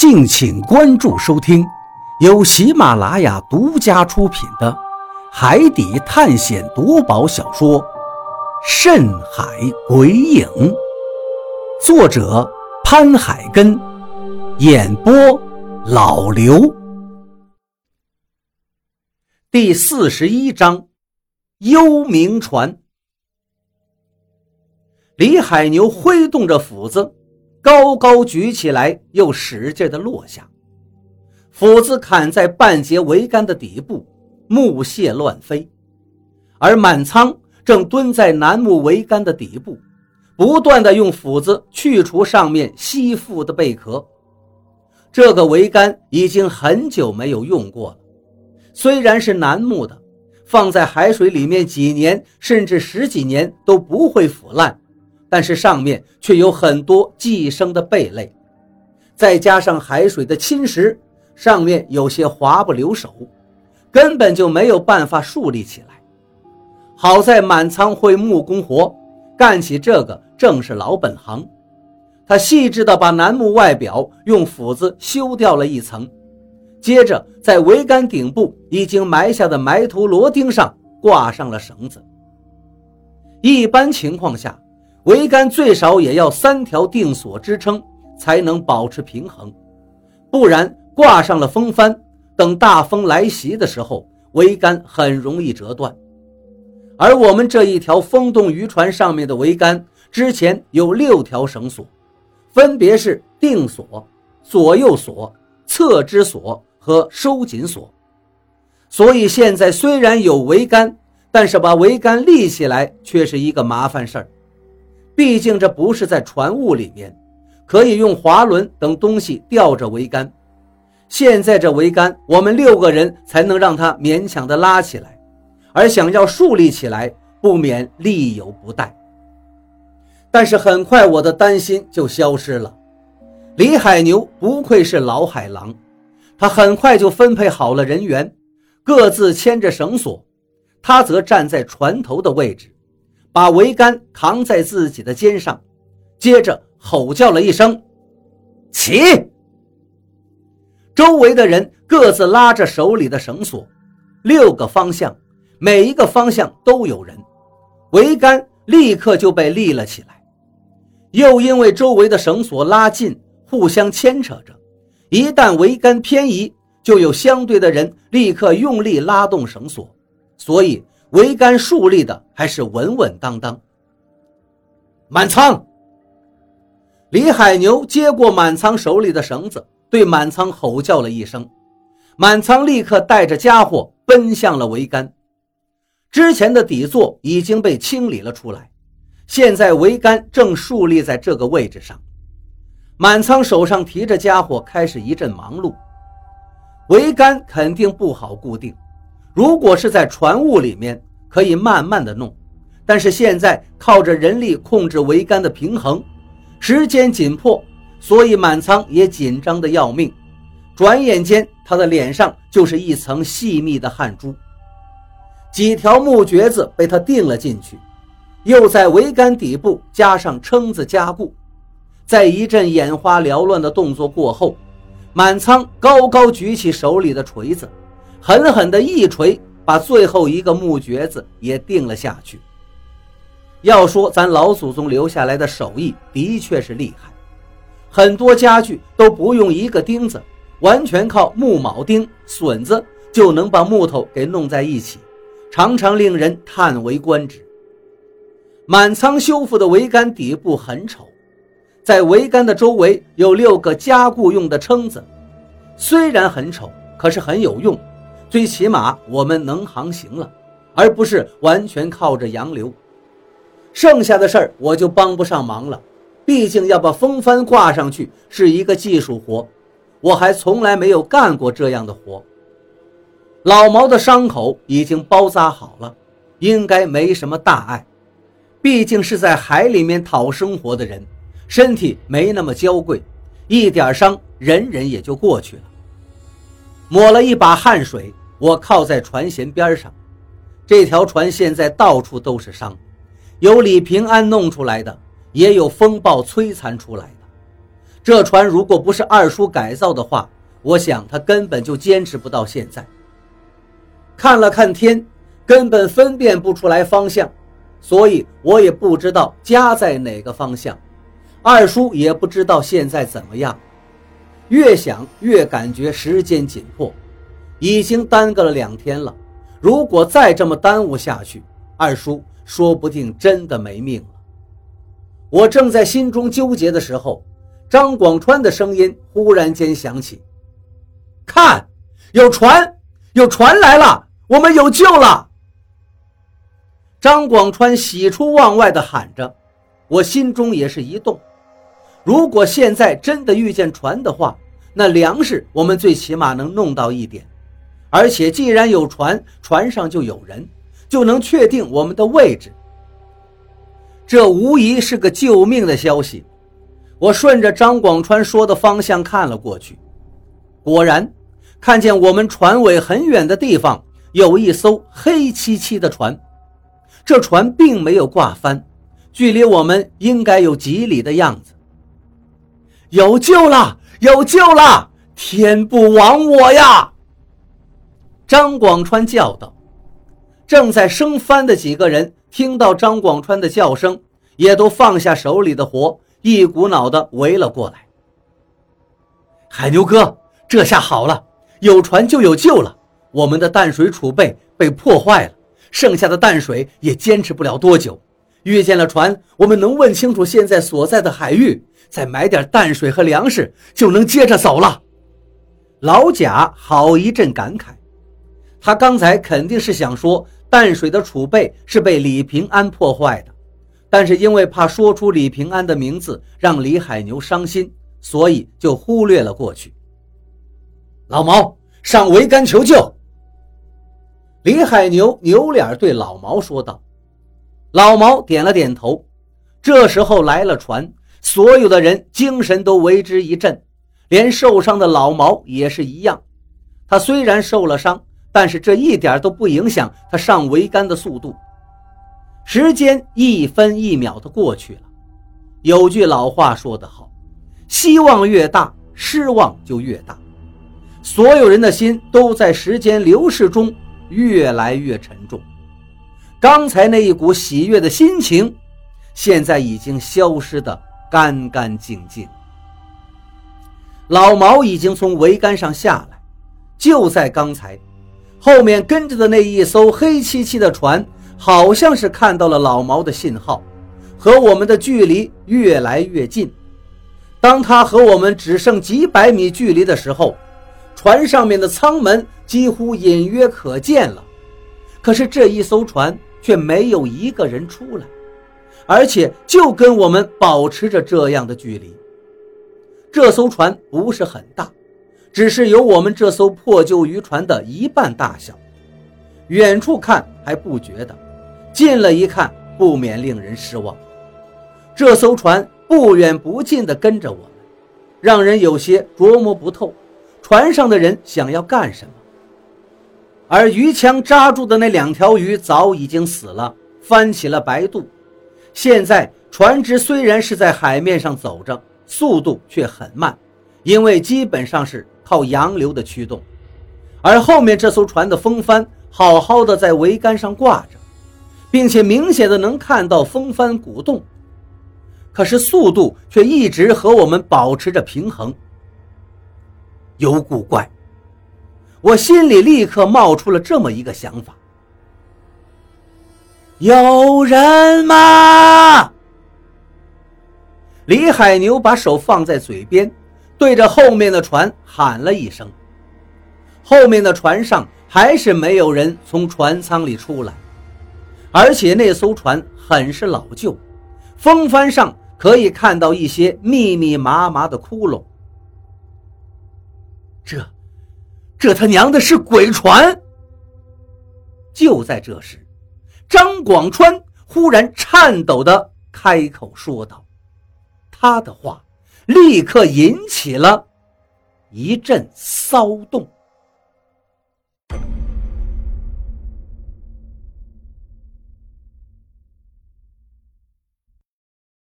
敬请关注收听，由喜马拉雅独家出品的《海底探险夺宝小说》《深海鬼影》，作者潘海根，演播老刘。第四十一章，幽冥船。李海牛挥动着斧子。高高举起来，又使劲的落下，斧子砍在半截桅杆的底部，木屑乱飞。而满仓正蹲在楠木桅杆的底部，不断的用斧子去除上面吸附的贝壳。这个桅杆已经很久没有用过了，虽然是楠木的，放在海水里面几年甚至十几年都不会腐烂。但是上面却有很多寄生的贝类，再加上海水的侵蚀，上面有些滑不留手，根本就没有办法竖立起来。好在满仓会木工活，干起这个正是老本行。他细致地把楠木外表用斧子修掉了一层，接着在桅杆顶部已经埋下的埋头螺钉上挂上了绳子。一般情况下。桅杆最少也要三条定锁支撑，才能保持平衡，不然挂上了风帆，等大风来袭的时候，桅杆很容易折断。而我们这一条风动渔船上面的桅杆之前有六条绳索，分别是定锁、左右锁、侧支锁和收紧锁，所以现在虽然有桅杆，但是把桅杆立起来却是一个麻烦事儿。毕竟这不是在船坞里面，可以用滑轮等东西吊着桅杆。现在这桅杆，我们六个人才能让它勉强的拉起来，而想要竖立起来，不免力有不逮。但是很快，我的担心就消失了。李海牛不愧是老海狼，他很快就分配好了人员，各自牵着绳索，他则站在船头的位置。把桅杆扛在自己的肩上，接着吼叫了一声：“起！”周围的人各自拉着手里的绳索，六个方向，每一个方向都有人，桅杆立刻就被立了起来。又因为周围的绳索拉近，互相牵扯着，一旦桅杆偏移，就有相对的人立刻用力拉动绳索，所以。桅杆竖立的还是稳稳当当。满仓，李海牛接过满仓手里的绳子，对满仓吼叫了一声，满仓立刻带着家伙奔向了桅杆。之前的底座已经被清理了出来，现在桅杆正竖立在这个位置上。满仓手上提着家伙，开始一阵忙碌。桅杆肯定不好固定。如果是在船坞里面，可以慢慢的弄，但是现在靠着人力控制桅杆的平衡，时间紧迫，所以满仓也紧张的要命。转眼间，他的脸上就是一层细密的汗珠。几条木橛子被他钉了进去，又在桅杆底部加上撑子加固。在一阵眼花缭乱的动作过后，满仓高高举起手里的锤子。狠狠的一锤，把最后一个木橛子也钉了下去。要说咱老祖宗留下来的手艺的确是厉害，很多家具都不用一个钉子，完全靠木铆钉、榫子就能把木头给弄在一起，常常令人叹为观止。满仓修复的桅杆底部很丑，在桅杆的周围有六个加固用的撑子，虽然很丑，可是很有用。最起码我们能航行了，而不是完全靠着洋流。剩下的事儿我就帮不上忙了，毕竟要把风帆挂上去是一个技术活，我还从来没有干过这样的活。老毛的伤口已经包扎好了，应该没什么大碍。毕竟是在海里面讨生活的人，身体没那么娇贵，一点伤忍忍也就过去了。抹了一把汗水。我靠在船舷边上，这条船现在到处都是伤，有李平安弄出来的，也有风暴摧残出来的。这船如果不是二叔改造的话，我想他根本就坚持不到现在。看了看天，根本分辨不出来方向，所以我也不知道家在哪个方向。二叔也不知道现在怎么样。越想越感觉时间紧迫，已经耽搁了两天了。如果再这么耽误下去，二叔说不定真的没命了。我正在心中纠结的时候，张广川的声音忽然间响起：“看，有船，有船来了！”我们有救了！张广川喜出望外地喊着，我心中也是一动。如果现在真的遇见船的话，那粮食我们最起码能弄到一点，而且既然有船，船上就有人，就能确定我们的位置。这无疑是个救命的消息。我顺着张广川说的方向看了过去，果然看见我们船尾很远的地方。有一艘黑漆漆的船，这船并没有挂帆，距离我们应该有几里的样子。有救了，有救了！天不亡我呀！张广川叫道。正在升帆的几个人听到张广川的叫声，也都放下手里的活，一股脑的围了过来。海牛哥，这下好了，有船就有救了。我们的淡水储备被破坏了，剩下的淡水也坚持不了多久。遇见了船，我们能问清楚现在所在的海域，再买点淡水和粮食，就能接着走了。老贾好一阵感慨，他刚才肯定是想说淡水的储备是被李平安破坏的，但是因为怕说出李平安的名字让李海牛伤心，所以就忽略了过去。老毛上桅杆求救。李海牛扭脸对老毛说道：“老毛点了点头。这时候来了船，所有的人精神都为之一振，连受伤的老毛也是一样。他虽然受了伤，但是这一点都不影响他上桅杆的速度。时间一分一秒的过去了。有句老话说得好：希望越大，失望就越大。所有人的心都在时间流逝中。”越来越沉重，刚才那一股喜悦的心情，现在已经消失得干干净净。老毛已经从桅杆上下来，就在刚才，后面跟着的那一艘黑漆漆的船，好像是看到了老毛的信号，和我们的距离越来越近。当他和我们只剩几百米距离的时候，船上面的舱门。几乎隐约可见了，可是这一艘船却没有一个人出来，而且就跟我们保持着这样的距离。这艘船不是很大，只是有我们这艘破旧渔船的一半大小。远处看还不觉得，近了一看不免令人失望。这艘船不远不近地跟着我们，让人有些琢磨不透，船上的人想要干什么。而鱼枪扎住的那两条鱼早已经死了，翻起了白肚。现在船只虽然是在海面上走着，速度却很慢，因为基本上是靠洋流的驱动。而后面这艘船的风帆好好的在桅杆上挂着，并且明显的能看到风帆鼓动，可是速度却一直和我们保持着平衡。有古怪。我心里立刻冒出了这么一个想法：有人吗？李海牛把手放在嘴边，对着后面的船喊了一声。后面的船上还是没有人从船舱里出来，而且那艘船很是老旧，风帆上可以看到一些密密麻麻的窟窿。这。这他娘的是鬼船！就在这时，张广川忽然颤抖的开口说道：“他的话立刻引起了一阵骚动。”